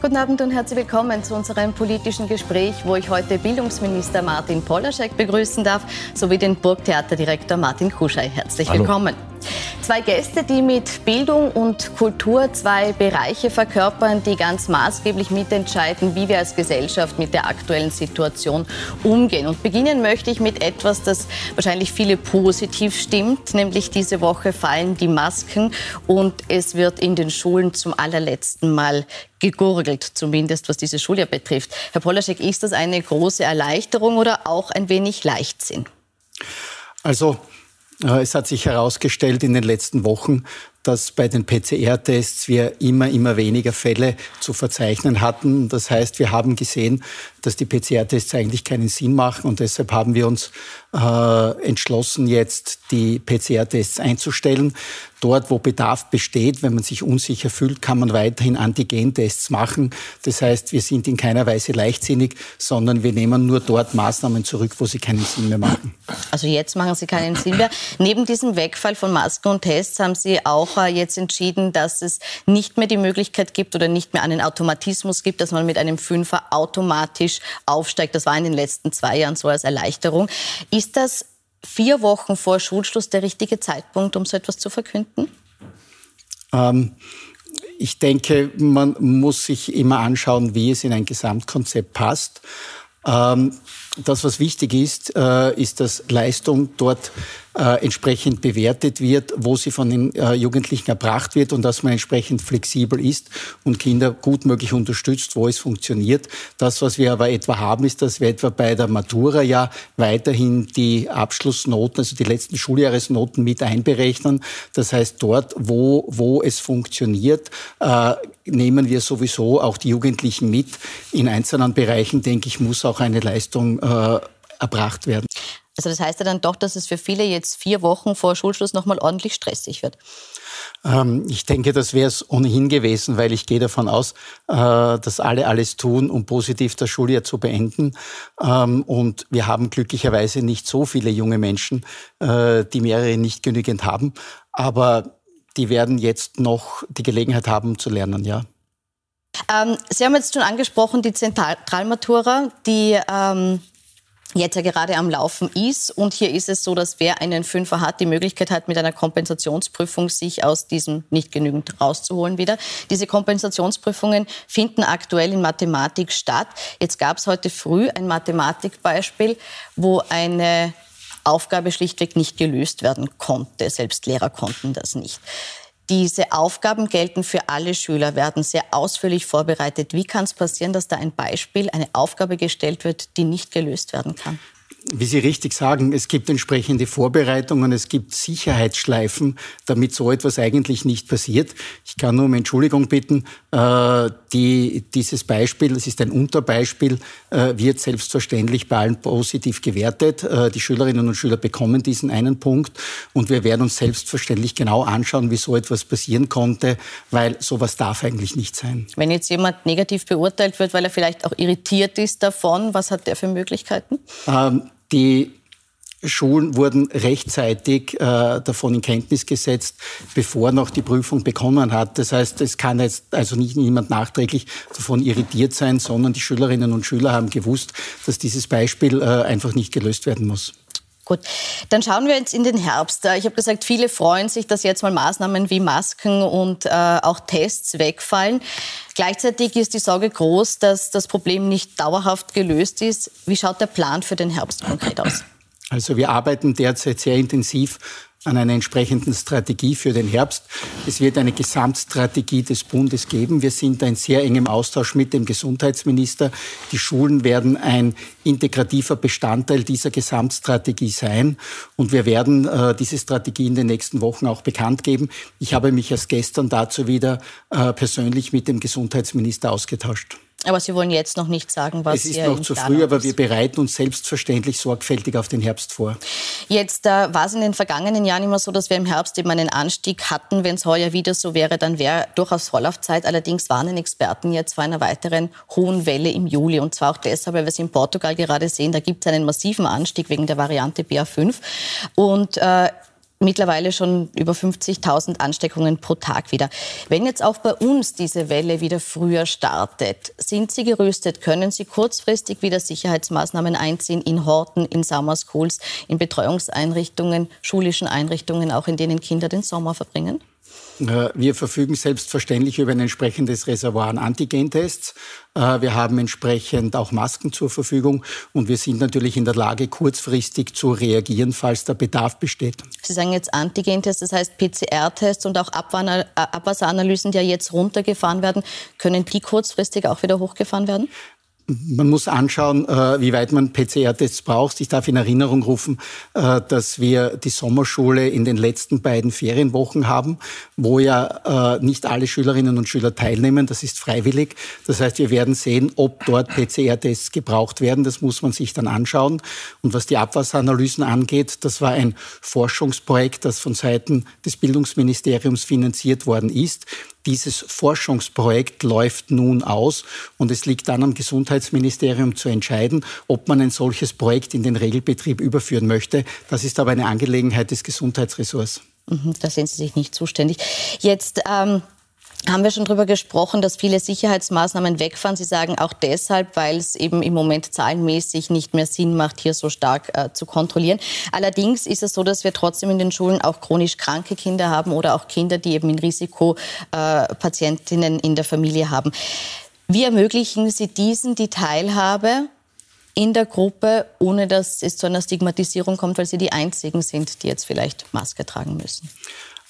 Guten Abend und herzlich willkommen zu unserem politischen Gespräch, wo ich heute Bildungsminister Martin Polaschek begrüßen darf, sowie den Burgtheaterdirektor Martin Kuschei. Herzlich Hallo. willkommen. Zwei Gäste, die mit Bildung und Kultur zwei Bereiche verkörpern, die ganz maßgeblich mitentscheiden, wie wir als Gesellschaft mit der aktuellen Situation umgehen. Und beginnen möchte ich mit etwas, das wahrscheinlich viele positiv stimmt, nämlich diese Woche fallen die Masken und es wird in den Schulen zum allerletzten Mal gegurgelt, zumindest was diese Schuljahr betrifft. Herr Polaschek, ist das eine große Erleichterung oder auch ein wenig Leichtsinn? Also es hat sich herausgestellt in den letzten Wochen, dass bei den PCR-Tests wir immer, immer weniger Fälle zu verzeichnen hatten. Das heißt, wir haben gesehen, dass die PCR-Tests eigentlich keinen Sinn machen und deshalb haben wir uns äh, entschlossen, jetzt die PCR-Tests einzustellen. Dort, wo Bedarf besteht, wenn man sich unsicher fühlt, kann man weiterhin Antigen-Tests machen. Das heißt, wir sind in keiner Weise leichtsinnig, sondern wir nehmen nur dort Maßnahmen zurück, wo sie keinen Sinn mehr machen. Also jetzt machen sie keinen Sinn mehr. Neben diesem Wegfall von Masken und Tests haben Sie auch äh, jetzt entschieden, dass es nicht mehr die Möglichkeit gibt oder nicht mehr einen Automatismus gibt, dass man mit einem Fünfer automatisch aufsteigt. Das war in den letzten zwei Jahren so als Erleichterung. Ist das vier Wochen vor Schulschluss der richtige Zeitpunkt, um so etwas zu verkünden? Ähm, ich denke, man muss sich immer anschauen, wie es in ein Gesamtkonzept passt. Ähm, das, was wichtig ist, äh, ist, dass Leistung dort äh, entsprechend bewertet wird, wo sie von den äh, Jugendlichen erbracht wird und dass man entsprechend flexibel ist und Kinder gut möglich unterstützt, wo es funktioniert. Das, was wir aber etwa haben, ist, dass wir etwa bei der Matura ja weiterhin die Abschlussnoten, also die letzten Schuljahresnoten mit einberechnen. Das heißt, dort, wo, wo es funktioniert, äh, nehmen wir sowieso auch die Jugendlichen mit. In einzelnen Bereichen, denke ich, muss auch eine Leistung äh, erbracht werden. Also das heißt ja dann doch, dass es für viele jetzt vier Wochen vor Schulschluss nochmal ordentlich stressig wird. Ähm, ich denke, das wäre es ohnehin gewesen, weil ich gehe davon aus, äh, dass alle alles tun, um positiv das Schuljahr zu beenden. Ähm, und wir haben glücklicherweise nicht so viele junge Menschen, äh, die mehrere nicht genügend haben. Aber die werden jetzt noch die Gelegenheit haben zu lernen, ja. Ähm, Sie haben jetzt schon angesprochen, die Zentralmatura, die ähm, jetzt ja gerade am Laufen ist. Und hier ist es so, dass wer einen Fünfer hat, die Möglichkeit hat, mit einer Kompensationsprüfung sich aus diesem nicht genügend rauszuholen wieder. Diese Kompensationsprüfungen finden aktuell in Mathematik statt. Jetzt gab es heute früh ein Mathematikbeispiel, wo eine Aufgabe schlichtweg nicht gelöst werden konnte. Selbst Lehrer konnten das nicht. Diese Aufgaben gelten für alle Schüler, werden sehr ausführlich vorbereitet. Wie kann es passieren, dass da ein Beispiel, eine Aufgabe gestellt wird, die nicht gelöst werden kann? Wie Sie richtig sagen, es gibt entsprechende Vorbereitungen, es gibt Sicherheitsschleifen, damit so etwas eigentlich nicht passiert. Ich kann nur um Entschuldigung bitten. Äh, die, dieses Beispiel, das ist ein Unterbeispiel, äh, wird selbstverständlich bei allen positiv gewertet. Äh, die Schülerinnen und Schüler bekommen diesen einen Punkt und wir werden uns selbstverständlich genau anschauen, wie so etwas passieren konnte, weil sowas darf eigentlich nicht sein. Wenn jetzt jemand negativ beurteilt wird, weil er vielleicht auch irritiert ist davon, was hat der für Möglichkeiten? Ähm, die Schulen wurden rechtzeitig äh, davon in Kenntnis gesetzt, bevor noch die Prüfung begonnen hat. Das heißt, es kann jetzt also nicht niemand nachträglich davon irritiert sein, sondern die Schülerinnen und Schüler haben gewusst, dass dieses Beispiel äh, einfach nicht gelöst werden muss. Gut, dann schauen wir jetzt in den Herbst. Ich habe gesagt, viele freuen sich, dass jetzt mal Maßnahmen wie Masken und äh, auch Tests wegfallen. Gleichzeitig ist die Sorge groß, dass das Problem nicht dauerhaft gelöst ist. Wie schaut der Plan für den Herbst konkret aus? Also wir arbeiten derzeit sehr intensiv an einer entsprechenden Strategie für den Herbst. Es wird eine Gesamtstrategie des Bundes geben. Wir sind in sehr engem Austausch mit dem Gesundheitsminister. Die Schulen werden ein integrativer Bestandteil dieser Gesamtstrategie sein. Und wir werden äh, diese Strategie in den nächsten Wochen auch bekannt geben. Ich habe mich erst gestern dazu wieder äh, persönlich mit dem Gesundheitsminister ausgetauscht. Aber Sie wollen jetzt noch nicht sagen, was Es ist noch zu früh, aber wir bereiten uns selbstverständlich sorgfältig auf den Herbst vor. Jetzt äh, war es in den vergangenen Jahren immer so, dass wir im Herbst eben einen Anstieg hatten. Wenn es heuer wieder so wäre, dann wäre durchaus Vorlaufzeit. Allerdings warnen Experten jetzt vor einer weiteren hohen Welle im Juli. Und zwar auch deshalb, weil wir es in Portugal gerade sehen, da gibt es einen massiven Anstieg wegen der Variante BA5. Und äh, mittlerweile schon über 50.000 Ansteckungen pro Tag wieder. Wenn jetzt auch bei uns diese Welle wieder früher startet, sind Sie gerüstet? Können Sie kurzfristig wieder Sicherheitsmaßnahmen einziehen in Horten, in Summer Schools, in Betreuungseinrichtungen, schulischen Einrichtungen, auch in denen Kinder den Sommer verbringen? Äh, wir verfügen selbstverständlich über ein entsprechendes Reservoir an Antigentests. Äh, wir haben entsprechend auch Masken zur Verfügung und wir sind natürlich in der Lage, kurzfristig zu reagieren, falls der Bedarf besteht. Sie sagen jetzt Antigentests, das heißt PCR-Tests und auch Abwasseranalysen, die ja jetzt runtergefahren werden. Können die kurzfristig auch wieder hochgefahren werden? Man muss anschauen, äh, wie weit man PCR-Tests braucht. Ich darf in Erinnerung rufen, äh, dass wir die Sommerschule in den letzten beiden Ferienwochen haben, wo ja äh, nicht alle Schülerinnen und Schüler teilnehmen. Das ist freiwillig. Das heißt, wir werden sehen, ob dort PCR-Tests gebraucht werden. Das muss man sich dann anschauen. Und was die Abwasseranalysen angeht, das war ein Forschungsprojekt, das von Seiten des Bildungsministeriums finanziert worden ist. Dieses Forschungsprojekt läuft nun aus und es liegt dann am Gesundheitsministerium zu entscheiden, ob man ein solches Projekt in den Regelbetrieb überführen möchte. Das ist aber eine Angelegenheit des Gesundheitsressorts. Mhm, da sind Sie sich nicht zuständig. Jetzt ähm haben wir schon darüber gesprochen, dass viele Sicherheitsmaßnahmen wegfahren. Sie sagen auch deshalb, weil es eben im Moment zahlenmäßig nicht mehr Sinn macht, hier so stark äh, zu kontrollieren. Allerdings ist es so, dass wir trotzdem in den Schulen auch chronisch kranke Kinder haben oder auch Kinder, die eben in Risikopatientinnen äh, in der Familie haben. Wie ermöglichen Sie diesen die Teilhabe in der Gruppe, ohne dass es zu einer Stigmatisierung kommt, weil sie die Einzigen sind, die jetzt vielleicht Maske tragen müssen?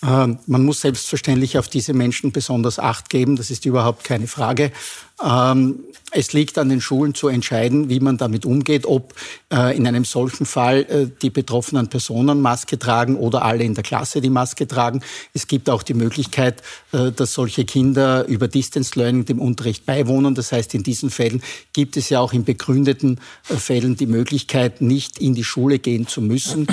Ähm, man muss selbstverständlich auf diese Menschen besonders Acht geben, das ist überhaupt keine Frage. Ähm, es liegt an den Schulen zu entscheiden, wie man damit umgeht, ob äh, in einem solchen Fall äh, die betroffenen Personen Maske tragen oder alle in der Klasse die Maske tragen. Es gibt auch die Möglichkeit, äh, dass solche Kinder über Distance Learning dem Unterricht beiwohnen. Das heißt, in diesen Fällen gibt es ja auch in begründeten Fällen die Möglichkeit, nicht in die Schule gehen zu müssen.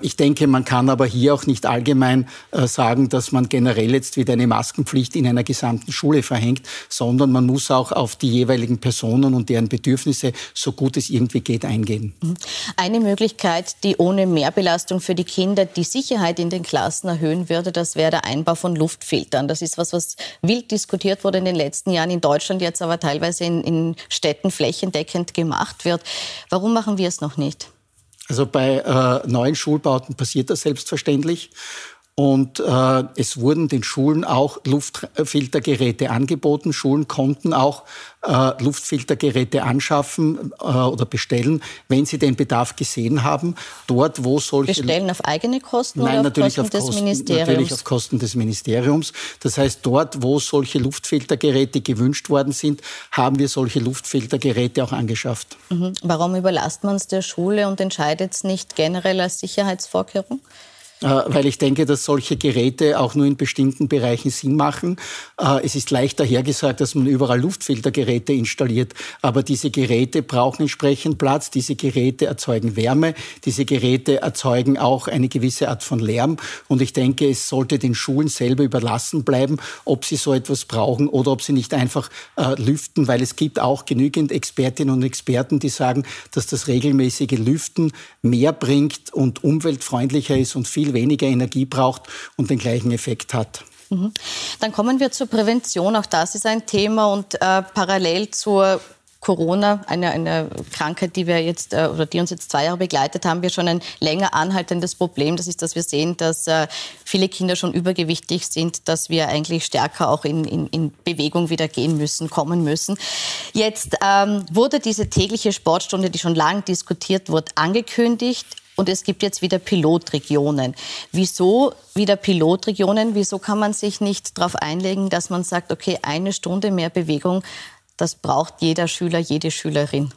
Ich denke, man kann aber hier auch nicht allgemein sagen, dass man generell jetzt wieder eine Maskenpflicht in einer gesamten Schule verhängt, sondern man muss auch auf die jeweiligen Personen und deren Bedürfnisse so gut es irgendwie geht eingehen. Mhm. Eine Möglichkeit, die ohne Mehrbelastung für die Kinder die Sicherheit in den Klassen erhöhen würde, das wäre der Einbau von Luftfiltern. Das ist was, was wild diskutiert wurde in den letzten Jahren in Deutschland, jetzt aber teilweise in, in Städten flächendeckend gemacht wird. Warum machen wir es noch nicht? Also bei äh, neuen Schulbauten passiert das selbstverständlich. Und äh, es wurden den Schulen auch Luftfiltergeräte angeboten. Schulen konnten auch äh, Luftfiltergeräte anschaffen äh, oder bestellen, wenn sie den Bedarf gesehen haben. Dort, wo solche bestellen auf eigene Kosten Nein, oder auf natürlich Kosten auf des Ministeriums? Natürlich auf Kosten des Ministeriums. Das heißt, dort, wo solche Luftfiltergeräte gewünscht worden sind, haben wir solche Luftfiltergeräte auch angeschafft. Mhm. Warum überlasst man es der Schule und entscheidet es nicht generell als Sicherheitsvorkehrung? Äh, weil ich denke, dass solche Geräte auch nur in bestimmten Bereichen Sinn machen. Äh, es ist leicht dahergesagt, dass man überall Luftfiltergeräte installiert, aber diese Geräte brauchen entsprechend Platz, diese Geräte erzeugen Wärme, diese Geräte erzeugen auch eine gewisse Art von Lärm. Und ich denke, es sollte den Schulen selber überlassen bleiben, ob sie so etwas brauchen oder ob sie nicht einfach äh, lüften, weil es gibt auch genügend Expertinnen und Experten, die sagen, dass das regelmäßige Lüften mehr bringt und umweltfreundlicher ist und viel viel weniger Energie braucht und den gleichen Effekt hat. Mhm. Dann kommen wir zur Prävention. Auch das ist ein Thema und äh, parallel zur Corona, eine, eine Krankheit, die wir jetzt äh, oder die uns jetzt zwei Jahre begleitet haben, wir schon ein länger anhaltendes Problem. Das ist, dass wir sehen, dass äh, viele Kinder schon übergewichtig sind, dass wir eigentlich stärker auch in, in, in Bewegung wieder gehen müssen, kommen müssen. Jetzt ähm, wurde diese tägliche Sportstunde, die schon lange diskutiert wurde, angekündigt und es gibt jetzt wieder Pilotregionen. Wieso wieder Pilotregionen? Wieso kann man sich nicht darauf einlegen, dass man sagt, okay, eine Stunde mehr Bewegung, das braucht jeder Schüler, jede Schülerin?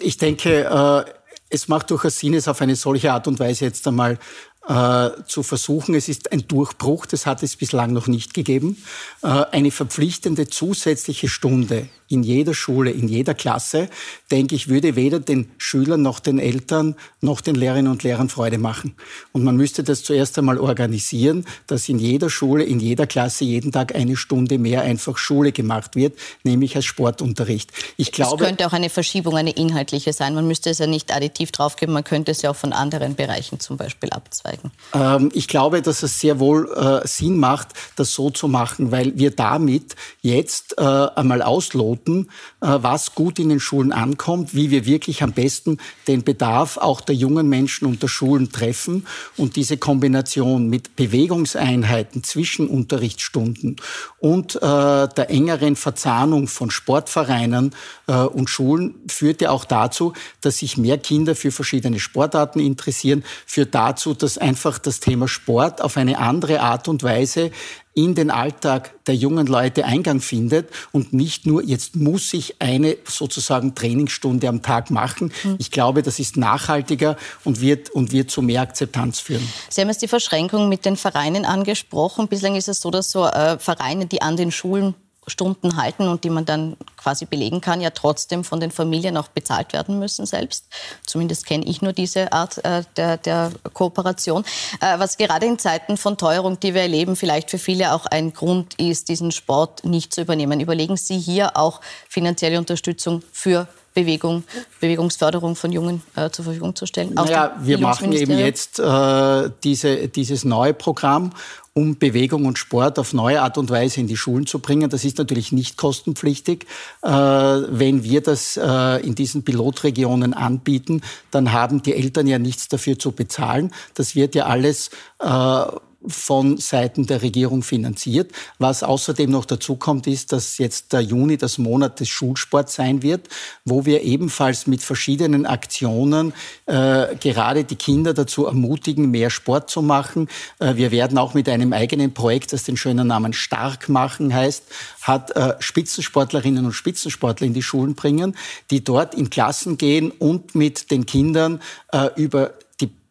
Ich denke, äh, es macht durchaus Sinn, es auf eine solche Art und Weise jetzt einmal äh, zu versuchen. Es ist ein Durchbruch, das hat es bislang noch nicht gegeben. Äh, eine verpflichtende zusätzliche Stunde in jeder Schule, in jeder Klasse, denke ich, würde weder den Schülern noch den Eltern noch den Lehrerinnen und Lehrern Freude machen. Und man müsste das zuerst einmal organisieren, dass in jeder Schule, in jeder Klasse jeden Tag eine Stunde mehr einfach Schule gemacht wird, nämlich als Sportunterricht. Ich glaube, es könnte auch eine Verschiebung, eine inhaltliche sein. Man müsste es ja nicht additiv draufgeben, man könnte es ja auch von anderen Bereichen zum Beispiel abzweigen. Zeigen? Ähm, ich glaube, dass es sehr wohl äh, Sinn macht, das so zu machen, weil wir damit jetzt äh, einmal ausloten, äh, was gut in den Schulen ankommt, wie wir wirklich am besten den Bedarf auch der jungen Menschen und der Schulen treffen und diese Kombination mit Bewegungseinheiten zwischen Unterrichtsstunden und äh, der engeren Verzahnung von Sportvereinen äh, und Schulen führt ja auch dazu, dass sich mehr Kinder für verschiedene Sportarten interessieren, führt dazu, dass einfach das Thema Sport auf eine andere Art und Weise in den Alltag der jungen Leute Eingang findet und nicht nur, jetzt muss ich eine sozusagen Trainingsstunde am Tag machen. Mhm. Ich glaube, das ist nachhaltiger und wird, und wird zu mehr Akzeptanz führen. Sie haben jetzt die Verschränkung mit den Vereinen angesprochen. Bislang ist es so, dass so äh, Vereine, die an den Schulen Stunden halten und die man dann quasi belegen kann, ja trotzdem von den Familien auch bezahlt werden müssen selbst. Zumindest kenne ich nur diese Art äh, der, der, Kooperation. Äh, was gerade in Zeiten von Teuerung, die wir erleben, vielleicht für viele auch ein Grund ist, diesen Sport nicht zu übernehmen. Überlegen Sie hier auch finanzielle Unterstützung für Bewegung, Bewegungsförderung von Jungen äh, zur Verfügung zu stellen? Ja, wir machen eben jetzt äh, diese, dieses neue Programm um Bewegung und Sport auf neue Art und Weise in die Schulen zu bringen. Das ist natürlich nicht kostenpflichtig. Äh, wenn wir das äh, in diesen Pilotregionen anbieten, dann haben die Eltern ja nichts dafür zu bezahlen. Das wird ja alles äh, von Seiten der Regierung finanziert. Was außerdem noch dazu kommt, ist, dass jetzt der Juni das Monat des Schulsports sein wird, wo wir ebenfalls mit verschiedenen Aktionen äh, gerade die Kinder dazu ermutigen, mehr Sport zu machen. Äh, wir werden auch mit einem eigenen Projekt, das den schönen Namen Stark machen heißt, hat äh, Spitzensportlerinnen und Spitzensportler in die Schulen bringen, die dort in Klassen gehen und mit den Kindern äh, über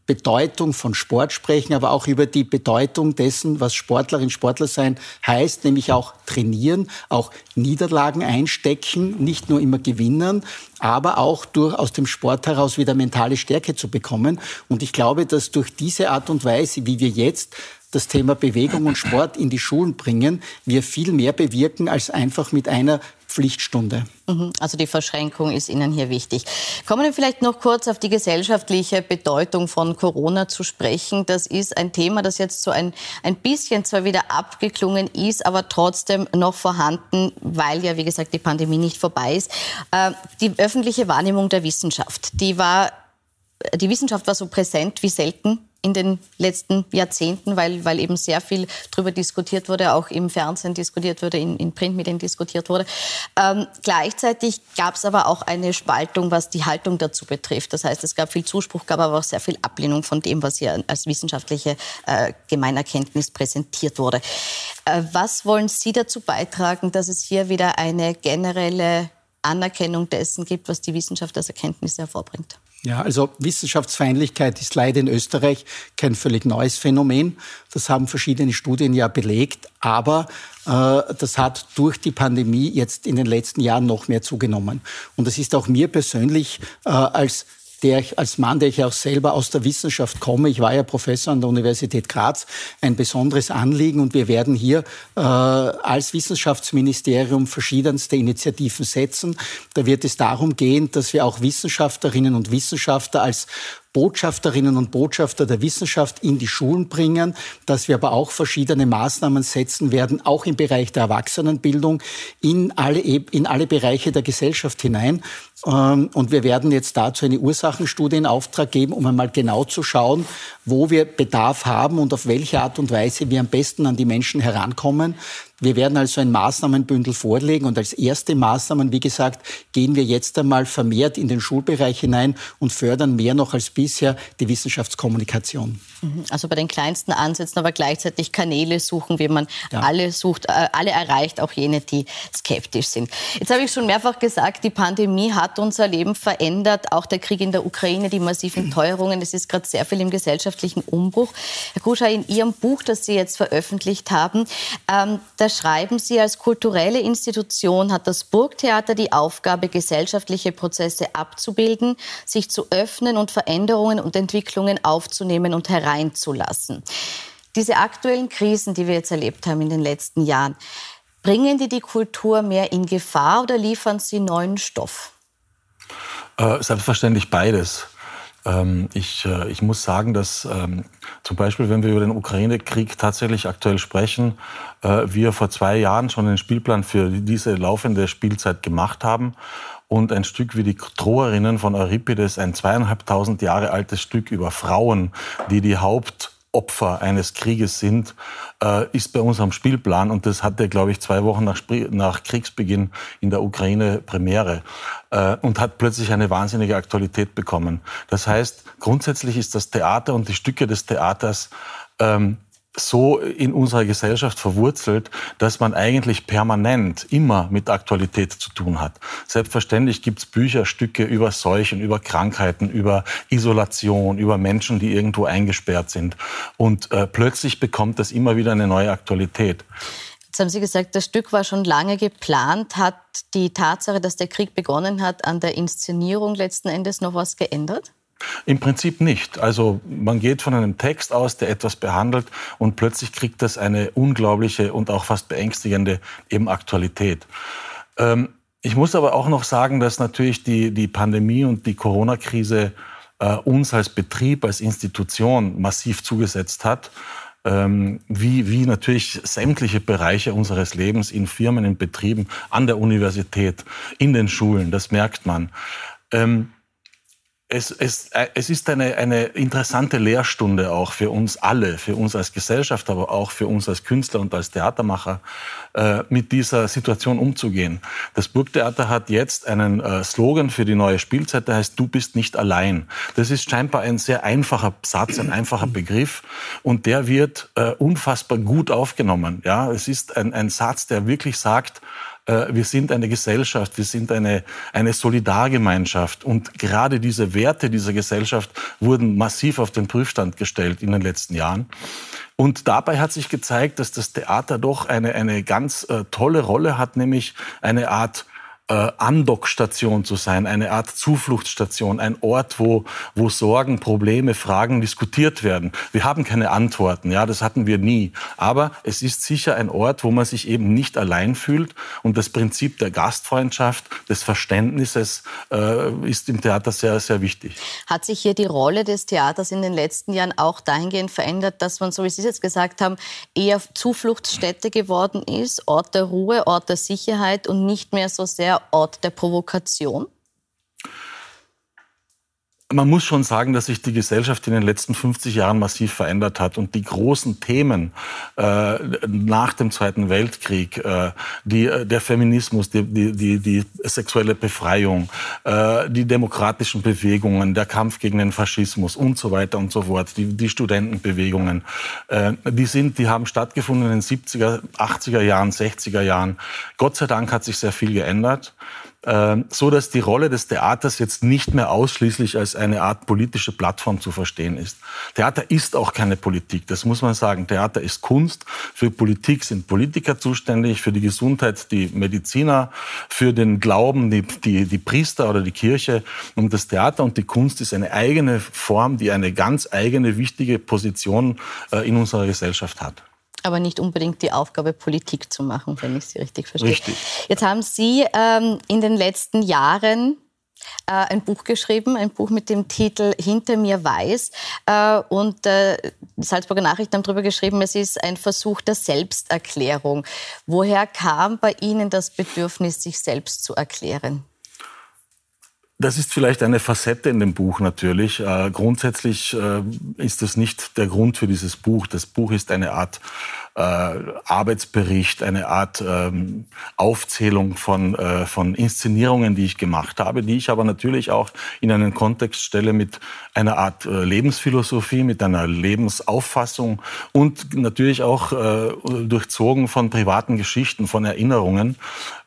Bedeutung von Sport sprechen, aber auch über die Bedeutung dessen, was Sportlerin, Sportler sein heißt, nämlich auch trainieren, auch Niederlagen einstecken, nicht nur immer gewinnen, aber auch durch aus dem Sport heraus wieder mentale Stärke zu bekommen. Und ich glaube, dass durch diese Art und Weise, wie wir jetzt das Thema Bewegung und Sport in die Schulen bringen, wir viel mehr bewirken als einfach mit einer Pflichtstunde. Mhm. Also die Verschränkung ist Ihnen hier wichtig. Kommen wir vielleicht noch kurz auf die gesellschaftliche Bedeutung von Corona zu sprechen. Das ist ein Thema, das jetzt so ein, ein bisschen zwar wieder abgeklungen ist, aber trotzdem noch vorhanden, weil ja, wie gesagt, die Pandemie nicht vorbei ist. Äh, die öffentliche Wahrnehmung der Wissenschaft, die war, die Wissenschaft war so präsent wie selten in den letzten Jahrzehnten, weil, weil eben sehr viel darüber diskutiert wurde, auch im Fernsehen diskutiert wurde, in, in Printmedien diskutiert wurde. Ähm, gleichzeitig gab es aber auch eine Spaltung, was die Haltung dazu betrifft. Das heißt, es gab viel Zuspruch, gab aber auch sehr viel Ablehnung von dem, was hier als wissenschaftliche äh, Gemeinerkenntnis präsentiert wurde. Äh, was wollen Sie dazu beitragen, dass es hier wieder eine generelle Anerkennung dessen gibt, was die Wissenschaft als Erkenntnisse hervorbringt? Ja, also Wissenschaftsfeindlichkeit ist leider in Österreich kein völlig neues Phänomen. Das haben verschiedene Studien ja belegt. Aber äh, das hat durch die Pandemie jetzt in den letzten Jahren noch mehr zugenommen. Und das ist auch mir persönlich äh, als der ich als Mann, der ich auch selber aus der Wissenschaft komme, ich war ja Professor an der Universität Graz, ein besonderes Anliegen. Und wir werden hier äh, als Wissenschaftsministerium verschiedenste Initiativen setzen. Da wird es darum gehen, dass wir auch Wissenschaftlerinnen und Wissenschaftler als Botschafterinnen und Botschafter der Wissenschaft in die Schulen bringen, dass wir aber auch verschiedene Maßnahmen setzen werden, auch im Bereich der Erwachsenenbildung, in alle, in alle Bereiche der Gesellschaft hinein. Ähm, und wir werden jetzt dazu eine Ursachenstudie in Auftrag geben, um einmal genau zu schauen, wo wir Bedarf haben und auf welche Art und Weise wir am besten an die Menschen herankommen. Wir werden also ein Maßnahmenbündel vorlegen und als erste Maßnahmen, wie gesagt, gehen wir jetzt einmal vermehrt in den Schulbereich hinein und fördern mehr noch als bisher die Wissenschaftskommunikation. Mhm. Also bei den kleinsten Ansätzen, aber gleichzeitig Kanäle suchen, wie man ja. alle sucht, äh, alle erreicht, auch jene, die skeptisch sind. Jetzt habe ich schon mehrfach gesagt, die Pandemie hat unser Leben verändert, auch der Krieg in der Ukraine, die massiven Teuerungen. Es ist gerade sehr viel im gesellschaftlichen Umbruch. Herr Kuscher, in Ihrem Buch, das Sie jetzt veröffentlicht haben, ähm, da schreiben Sie, als kulturelle Institution hat das Burgtheater die Aufgabe, gesellschaftliche Prozesse abzubilden, sich zu öffnen und Veränderungen und Entwicklungen aufzunehmen und hereinzulassen. Diese aktuellen Krisen, die wir jetzt erlebt haben in den letzten Jahren, bringen die die Kultur mehr in Gefahr oder liefern sie neuen Stoff? Äh, selbstverständlich beides. Ähm, ich, äh, ich muss sagen, dass ähm, zum Beispiel, wenn wir über den Ukraine-Krieg tatsächlich aktuell sprechen, äh, wir vor zwei Jahren schon einen Spielplan für diese laufende Spielzeit gemacht haben und ein Stück wie die Troerinnen von Euripides, ein zweieinhalbtausend Jahre altes Stück über Frauen, die die Haupt Opfer eines Krieges sind, äh, ist bei uns am Spielplan. Und das hatte, glaube ich, zwei Wochen nach, nach Kriegsbeginn in der Ukraine Premiere äh, und hat plötzlich eine wahnsinnige Aktualität bekommen. Das heißt, grundsätzlich ist das Theater und die Stücke des Theaters ähm, so in unserer Gesellschaft verwurzelt, dass man eigentlich permanent immer mit Aktualität zu tun hat. Selbstverständlich gibt es Bücher, Stücke über Seuchen, über Krankheiten, über Isolation, über Menschen, die irgendwo eingesperrt sind. Und äh, plötzlich bekommt das immer wieder eine neue Aktualität. Jetzt haben Sie gesagt, das Stück war schon lange geplant. Hat die Tatsache, dass der Krieg begonnen hat, an der Inszenierung letzten Endes noch was geändert? Im Prinzip nicht. Also man geht von einem Text aus, der etwas behandelt und plötzlich kriegt das eine unglaubliche und auch fast beängstigende eben Aktualität. Ähm, ich muss aber auch noch sagen, dass natürlich die, die Pandemie und die Corona-Krise äh, uns als Betrieb, als Institution massiv zugesetzt hat. Ähm, wie, wie natürlich sämtliche Bereiche unseres Lebens in Firmen, in Betrieben, an der Universität, in den Schulen, das merkt man. Ähm, es, es, äh, es ist eine, eine interessante Lehrstunde auch für uns alle, für uns als Gesellschaft, aber auch für uns als Künstler und als Theatermacher, äh, mit dieser Situation umzugehen. Das Burgtheater hat jetzt einen äh, Slogan für die neue Spielzeit, der heißt Du bist nicht allein. Das ist scheinbar ein sehr einfacher Satz, ein einfacher Begriff und der wird unfassbar gut aufgenommen. Ja, es ist ein, ein Satz, der wirklich sagt, wir sind eine Gesellschaft, wir sind eine, eine Solidargemeinschaft. Und gerade diese Werte dieser Gesellschaft wurden massiv auf den Prüfstand gestellt in den letzten Jahren. Und dabei hat sich gezeigt, dass das Theater doch eine, eine ganz äh, tolle Rolle hat, nämlich eine Art äh, Andockstation zu sein, eine Art Zufluchtsstation, ein Ort, wo, wo Sorgen, Probleme, Fragen diskutiert werden. Wir haben keine Antworten, ja, das hatten wir nie. Aber es ist sicher ein Ort, wo man sich eben nicht allein fühlt. Und das Prinzip der Gastfreundschaft, des Verständnisses äh, ist im Theater sehr, sehr wichtig. Hat sich hier die Rolle des Theaters in den letzten Jahren auch dahingehend verändert, dass man, so wie Sie es jetzt gesagt haben, eher Zufluchtsstätte geworden ist, Ort der Ruhe, Ort der Sicherheit und nicht mehr so sehr Ort der Provokation? Man muss schon sagen, dass sich die Gesellschaft in den letzten 50 Jahren massiv verändert hat und die großen Themen äh, nach dem Zweiten Weltkrieg, äh, die, äh, der Feminismus, die, die, die sexuelle Befreiung, äh, die demokratischen Bewegungen, der Kampf gegen den Faschismus und so weiter und so fort, die, die Studentenbewegungen, äh, die sind, die haben stattgefunden in den 70er, 80er Jahren, 60er Jahren. Gott sei Dank hat sich sehr viel geändert. Ähm, so dass die Rolle des Theaters jetzt nicht mehr ausschließlich als eine Art politische Plattform zu verstehen ist. Theater ist auch keine Politik, das muss man sagen. Theater ist Kunst. Für Politik sind Politiker zuständig, für die Gesundheit die Mediziner, für den Glauben die, die, die Priester oder die Kirche. Und das Theater und die Kunst ist eine eigene Form, die eine ganz eigene, wichtige Position äh, in unserer Gesellschaft hat aber nicht unbedingt die Aufgabe, Politik zu machen, wenn ich Sie richtig verstehe. Richtig. Jetzt haben Sie ähm, in den letzten Jahren äh, ein Buch geschrieben, ein Buch mit dem Titel Hinter mir weiß. Äh, und äh, die Salzburger Nachrichten haben darüber geschrieben, es ist ein Versuch der Selbsterklärung. Woher kam bei Ihnen das Bedürfnis, sich selbst zu erklären? Das ist vielleicht eine Facette in dem Buch natürlich. Äh, grundsätzlich äh, ist das nicht der Grund für dieses Buch. Das Buch ist eine Art äh, Arbeitsbericht, eine Art ähm, Aufzählung von, äh, von Inszenierungen, die ich gemacht habe, die ich aber natürlich auch in einen Kontext stelle mit einer Art äh, Lebensphilosophie, mit einer Lebensauffassung und natürlich auch äh, durchzogen von privaten Geschichten, von Erinnerungen.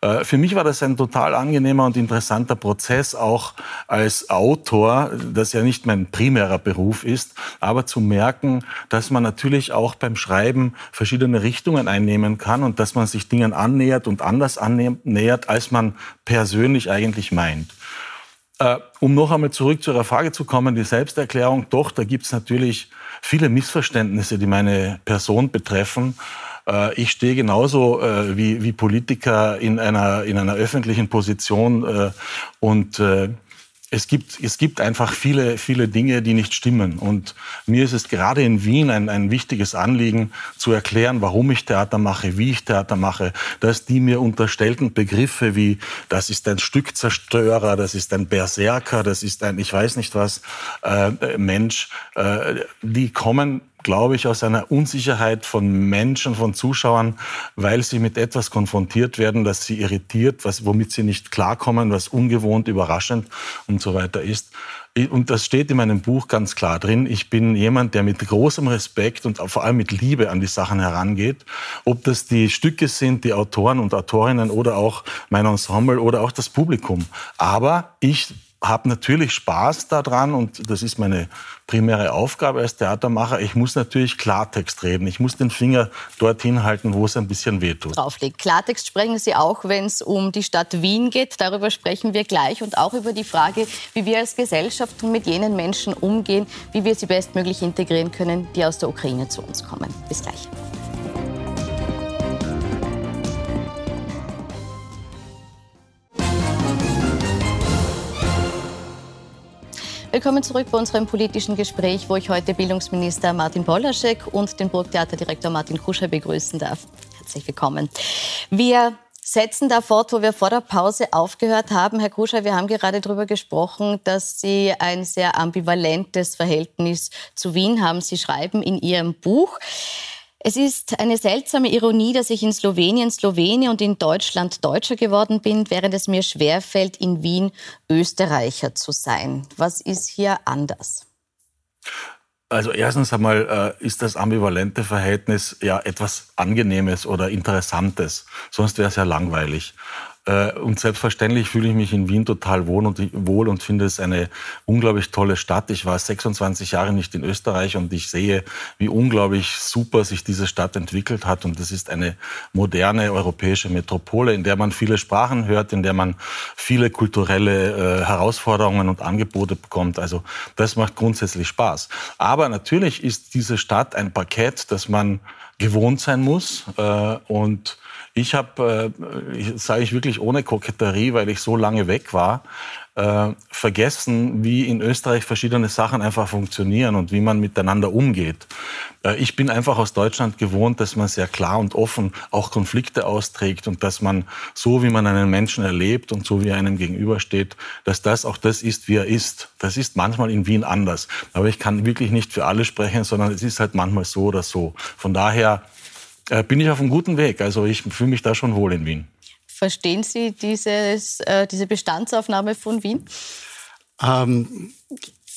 Äh, für mich war das ein total angenehmer und interessanter Prozess, auch als Autor, das ja nicht mein primärer Beruf ist, aber zu merken, dass man natürlich auch beim Schreiben verschiedene verschiedene Richtungen einnehmen kann und dass man sich Dingen annähert und anders annähert, als man persönlich eigentlich meint. Äh, um noch einmal zurück zu Ihrer Frage zu kommen, die Selbsterklärung, doch, da gibt es natürlich viele Missverständnisse, die meine Person betreffen. Äh, ich stehe genauso äh, wie, wie Politiker in einer, in einer öffentlichen Position äh, und es gibt, es gibt einfach viele, viele Dinge, die nicht stimmen. Und mir ist es gerade in Wien ein, ein wichtiges Anliegen, zu erklären, warum ich Theater mache, wie ich Theater mache, dass die mir unterstellten Begriffe wie, das ist ein Stückzerstörer, das ist ein Berserker, das ist ein, ich weiß nicht was, äh, Mensch, äh, die kommen glaube ich, aus einer Unsicherheit von Menschen, von Zuschauern, weil sie mit etwas konfrontiert werden, das sie irritiert, was, womit sie nicht klarkommen, was ungewohnt, überraschend und so weiter ist. Und das steht in meinem Buch ganz klar drin. Ich bin jemand, der mit großem Respekt und vor allem mit Liebe an die Sachen herangeht. Ob das die Stücke sind, die Autoren und Autorinnen oder auch mein Ensemble oder auch das Publikum. Aber ich habe natürlich Spaß daran und das ist meine primäre Aufgabe als Theatermacher. Ich muss natürlich Klartext reden. Ich muss den Finger dorthin halten, wo es ein bisschen wehtut. Drauflegt. Klartext sprechen Sie auch, wenn es um die Stadt Wien geht. Darüber sprechen wir gleich und auch über die Frage, wie wir als Gesellschaft mit jenen Menschen umgehen, wie wir sie bestmöglich integrieren können, die aus der Ukraine zu uns kommen. Bis gleich. Willkommen zurück bei unserem politischen Gespräch, wo ich heute Bildungsminister Martin Polaschek und den Burgtheaterdirektor Martin Kuscher begrüßen darf. Herzlich willkommen. Wir setzen da fort, wo wir vor der Pause aufgehört haben. Herr Kuscher, wir haben gerade darüber gesprochen, dass Sie ein sehr ambivalentes Verhältnis zu Wien haben. Sie schreiben in Ihrem Buch, es ist eine seltsame Ironie, dass ich in Slowenien Slowene und in Deutschland Deutscher geworden bin, während es mir schwerfällt, in Wien Österreicher zu sein. Was ist hier anders? Also erstens einmal äh, ist das ambivalente Verhältnis ja etwas Angenehmes oder Interessantes. Sonst wäre es ja langweilig. Äh, und selbstverständlich fühle ich mich in Wien total wohl und, wohl und finde es eine unglaublich tolle Stadt. Ich war 26 Jahre nicht in Österreich und ich sehe, wie unglaublich super sich diese Stadt entwickelt hat. Und es ist eine moderne europäische Metropole, in der man viele Sprachen hört, in der man viele kulturelle äh, Herausforderungen und Angebote bekommt. Also das macht grundsätzlich Spaß. Aber natürlich ist diese Stadt ein Parkett, das man gewohnt sein muss äh, und ich habe, äh, sage ich wirklich ohne Koketterie, weil ich so lange weg war, äh, vergessen, wie in Österreich verschiedene Sachen einfach funktionieren und wie man miteinander umgeht. Äh, ich bin einfach aus Deutschland gewohnt, dass man sehr klar und offen auch Konflikte austrägt und dass man so, wie man einen Menschen erlebt und so, wie er einem gegenübersteht, dass das auch das ist, wie er ist. Das ist manchmal in Wien anders. Aber ich kann wirklich nicht für alle sprechen, sondern es ist halt manchmal so oder so. Von daher äh, bin ich auf einem guten Weg. Also ich fühle mich da schon wohl in Wien. Verstehen Sie dieses, äh, diese Bestandsaufnahme von Wien? Ähm,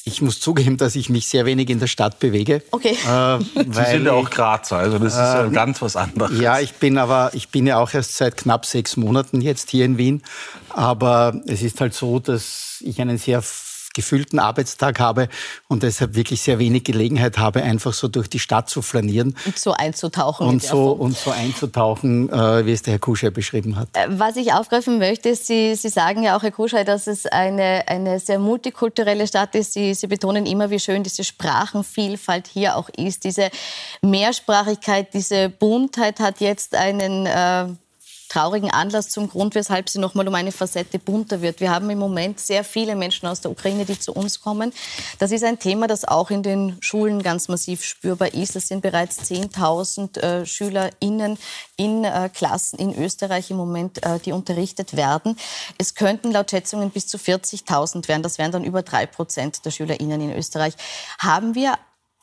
ich muss zugeben, dass ich mich sehr wenig in der Stadt bewege. Okay. Äh, Sie sind ja auch Grazer, also das ist ja äh, ganz was anderes. Ja, ich bin aber, ich bin ja auch erst seit knapp sechs Monaten jetzt hier in Wien. Aber es ist halt so, dass ich einen sehr gefüllten Arbeitstag habe und deshalb wirklich sehr wenig Gelegenheit habe, einfach so durch die Stadt zu flanieren. Und so einzutauchen. Und, so, und so einzutauchen, äh, wie es der Herr Kuschei beschrieben hat. Äh, was ich aufgreifen möchte, ist, Sie, Sie sagen ja auch, Herr Kuschei, dass es eine, eine sehr multikulturelle Stadt ist. Sie, Sie betonen immer, wie schön diese Sprachenvielfalt hier auch ist. Diese Mehrsprachigkeit, diese Buntheit hat jetzt einen... Äh, traurigen Anlass zum Grund, weshalb sie noch mal um eine Facette bunter wird. Wir haben im Moment sehr viele Menschen aus der Ukraine, die zu uns kommen. Das ist ein Thema, das auch in den Schulen ganz massiv spürbar ist. Es sind bereits 10.000 äh, SchülerInnen in äh, Klassen in Österreich im Moment, äh, die unterrichtet werden. Es könnten laut Schätzungen bis zu 40.000 werden. Das wären dann über drei Prozent der SchülerInnen in Österreich. Haben wir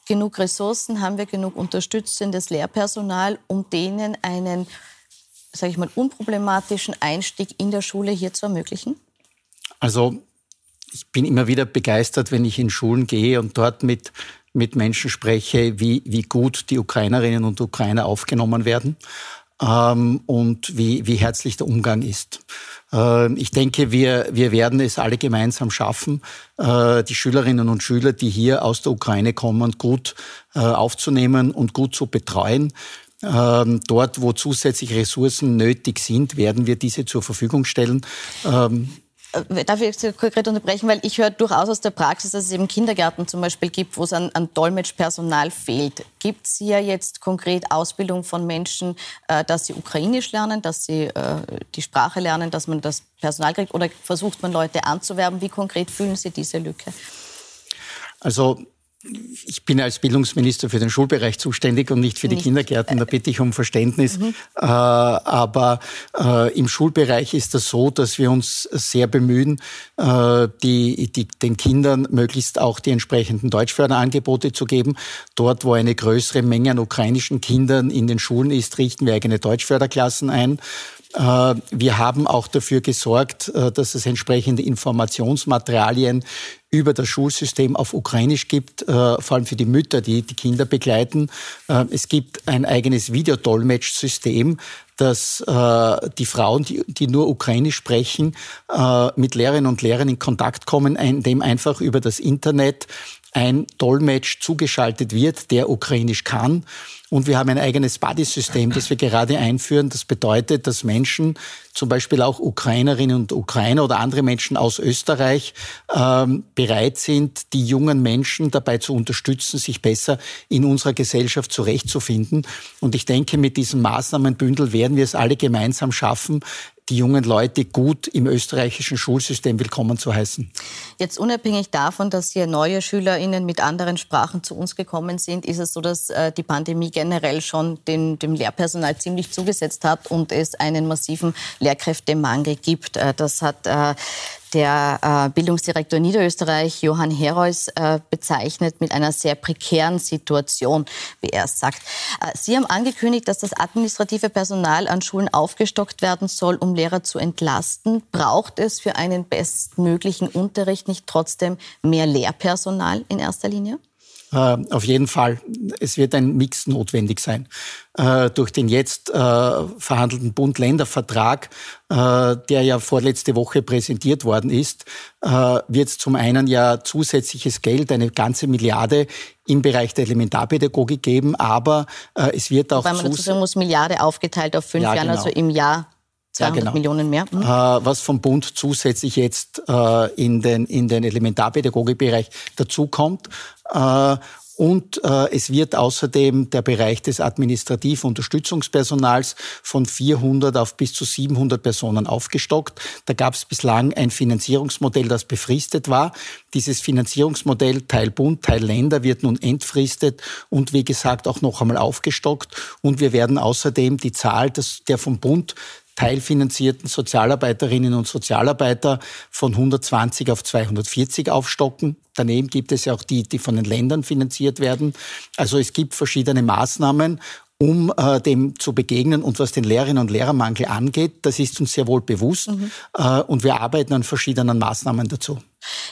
genug Ressourcen, haben wir genug unterstützendes Lehrpersonal, um denen einen sage ich mal, unproblematischen Einstieg in der Schule hier zu ermöglichen? Also ich bin immer wieder begeistert, wenn ich in Schulen gehe und dort mit, mit Menschen spreche, wie, wie gut die Ukrainerinnen und Ukrainer aufgenommen werden ähm, und wie, wie herzlich der Umgang ist. Äh, ich denke, wir, wir werden es alle gemeinsam schaffen, äh, die Schülerinnen und Schüler, die hier aus der Ukraine kommen, gut äh, aufzunehmen und gut zu betreuen. Ähm, dort, wo zusätzliche Ressourcen nötig sind, werden wir diese zur Verfügung stellen. Ähm, Äh, darf ich konkret unterbrechen, weil ich höre durchaus aus der Praxis, dass es eben Kindergärten zum Beispiel gibt, wo es an, an Dolmetschpersonal fehlt. Gibt es hier jetzt konkret Ausbildung von Menschen, äh, dass sie Ukrainisch lernen, dass sie äh, die Sprache lernen, dass man das Personal kriegt oder versucht man Leute anzuwerben? Wie konkret fühlen Sie diese Lücke? Also ich bin als Bildungsminister für den Schulbereich zuständig und nicht für die nicht. Kindergärten. Da bitte ich um Verständnis. Mhm. Äh, aber äh, im Schulbereich ist das so, dass wir uns sehr bemühen, äh, die, die, den Kindern möglichst auch die entsprechenden Deutschförderangebote zu geben. Dort, wo eine größere Menge an ukrainischen Kindern in den Schulen ist, richten wir eigene Deutschförderklassen ein. Äh, wir haben auch dafür gesorgt, äh, dass es entsprechende Informationsmaterialien über das Schulsystem auf Ukrainisch gibt, äh, vor allem für die Mütter, die die Kinder begleiten. Es gibt ein eigenes Videodolmetschsystem, dass die Frauen, die, nur Ukrainisch sprechen, mit Lehrerinnen und Lehrern in Kontakt kommen, indem einfach über das Internet ein Dolmetsch zugeschaltet wird, der Ukrainisch kann. Und wir haben ein eigenes Buddy-System, das wir gerade einführen. Das bedeutet, dass Menschen, zum Beispiel auch Ukrainerinnen und Ukrainer oder andere Menschen aus Österreich, ähm, bereit sind, die jungen Menschen dabei zu unterstützen, sich besser in unserer Gesellschaft zurechtzufinden. Und ich denke, mit diesem Maßnahmenbündel werden wir es alle gemeinsam schaffen, die jungen Leute gut im österreichischen Schulsystem willkommen zu heißen. Jetzt unabhängig davon, dass hier neue SchülerInnen mit anderen Sprachen zu uns gekommen sind, ist es so, dass äh, die Pandemie generell schon den, dem Lehrpersonal ziemlich zugesetzt hat und es einen massiven Lehrkräftemangel gibt. Äh, das hat äh, der äh, Bildungsdirektor Niederösterreich, Johann Herois, äh, bezeichnet mit einer sehr prekären Situation, wie er es sagt. Äh, Sie haben angekündigt, dass das administrative Personal an Schulen aufgestockt werden soll, um Lehrer zu entlasten. Braucht es für einen bestmöglichen Unterricht nicht trotzdem mehr Lehrpersonal in erster Linie? Äh, auf jeden Fall. Es wird ein Mix notwendig sein. Äh, durch den jetzt äh, verhandelten Bund-Länder-Vertrag, der ja vorletzte Woche präsentiert worden ist, wird es zum einen ja zusätzliches Geld, eine ganze Milliarde im Bereich der Elementarpädagogik geben, aber es wird auch... Weil man dazu sagen muss, Milliarde aufgeteilt auf fünf ja, Jahre, also genau. im Jahr 200 ja, genau. Millionen mehr. Mhm. was vom Bund zusätzlich jetzt in den, in den Elementarpädagogikbereich dazukommt. Äh, und äh, es wird außerdem der Bereich des administrativen Unterstützungspersonals von 400 auf bis zu 700 Personen aufgestockt. Da gab es bislang ein Finanzierungsmodell, das befristet war. Dieses Finanzierungsmodell Teil Bund, Teil Länder wird nun entfristet und wie gesagt auch noch einmal aufgestockt. Und wir werden außerdem die Zahl des, der vom Bund teilfinanzierten Sozialarbeiterinnen und Sozialarbeiter von 120 auf 240 aufstocken. Daneben gibt es ja auch die, die von den Ländern finanziert werden. Also es gibt verschiedene Maßnahmen um äh, dem zu begegnen. Und was den Lehrerinnen und Lehrermangel angeht, das ist uns sehr wohl bewusst. Mhm. Äh, und wir arbeiten an verschiedenen Maßnahmen dazu.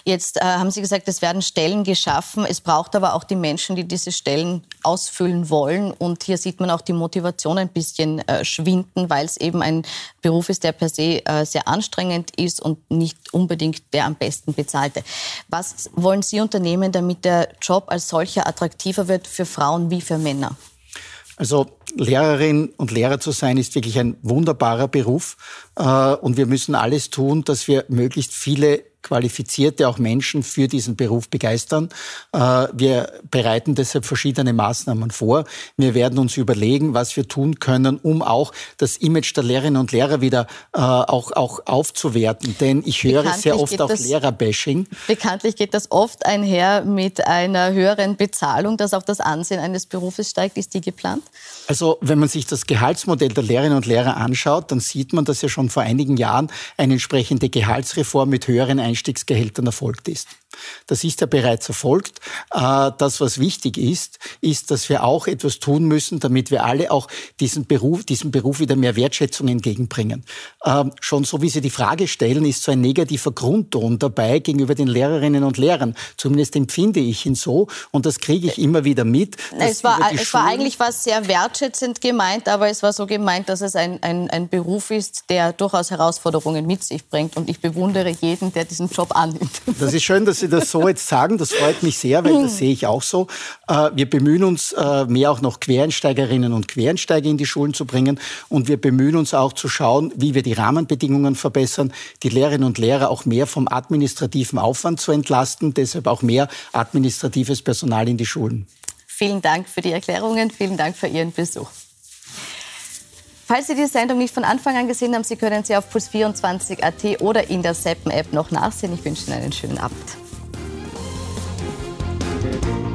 Jetzt äh, haben Sie gesagt, es werden Stellen geschaffen. Es braucht aber auch die Menschen, die diese Stellen ausfüllen wollen. Und hier sieht man auch die Motivation ein bisschen äh, schwinden, weil es eben ein Beruf ist, der per se äh, sehr anstrengend ist und nicht unbedingt der am besten bezahlte. Was wollen Sie unternehmen, damit der Job als solcher attraktiver wird für Frauen wie für Männer? Also Lehrerin und Lehrer zu sein, ist wirklich ein wunderbarer Beruf. Äh, und wir müssen alles tun, dass wir möglichst viele qualifizierte auch Menschen für diesen Beruf begeistern. Äh, wir bereiten deshalb verschiedene Maßnahmen vor. Wir werden uns überlegen, was wir tun können, um auch das Image der Lehrerinnen und Lehrer wieder äh, auch, auch aufzuwerten. Denn ich höre sehr oft auch Lehrerbashing. Bekanntlich geht das oft einher mit einer höheren Bezahlung, dass auch das Ansehen eines Berufes steigt. Ist die geplant? Also wenn man sich das Gehaltsmodell der Lehrerinnen und Lehrer anschaut, dann sieht man, dass ja schon vor einigen Jahren eine entsprechende Gehaltsreform mit höheren Einstellungen Einstiegsgehältern erfolgt ist. Das ist ja bereits erfolgt. Äh, das, was wichtig ist, ist, dass wir auch etwas tun müssen, damit wir alle auch diesen Beruf, diesem Beruf wieder mehr Wertschätzung entgegenbringen. Ähm, schon so wie Sie die Frage stellen, ist so ein negativer Grundton dabei gegenüber den Lehrerinnen und Lehrern. Zumindest empfinde ich ihn so und das kriege ich immer wieder mit. Es war, es war eigentlich was sehr wertschätzend gemeint, aber es war so gemeint, dass es ein, ein, ein Beruf ist, der durchaus Herausforderungen mit sich bringt und ich bewundere jeden, der diesen Job annimmt. Das ist schön, dass Sie das so jetzt sagen. Das freut mich sehr, weil das sehe ich auch so. Äh, wir bemühen uns, äh, mehr auch noch Quereinsteigerinnen und Quereinsteiger in die Schulen zu bringen. Und wir bemühen uns auch zu schauen, wie wir die Rahmenbedingungen verbessern, die Lehrerinnen und Lehrer auch mehr vom administrativen Aufwand zu entlasten, deshalb auch mehr administratives Personal in die Schulen. Vielen Dank für die Erklärungen, vielen Dank für Ihren Besuch. Falls Sie die Sendung nicht von Anfang an gesehen haben, Sie können sie auf puls24.at oder in der Seppen-App noch nachsehen. Ich wünsche Ihnen einen schönen Abend. Thank you.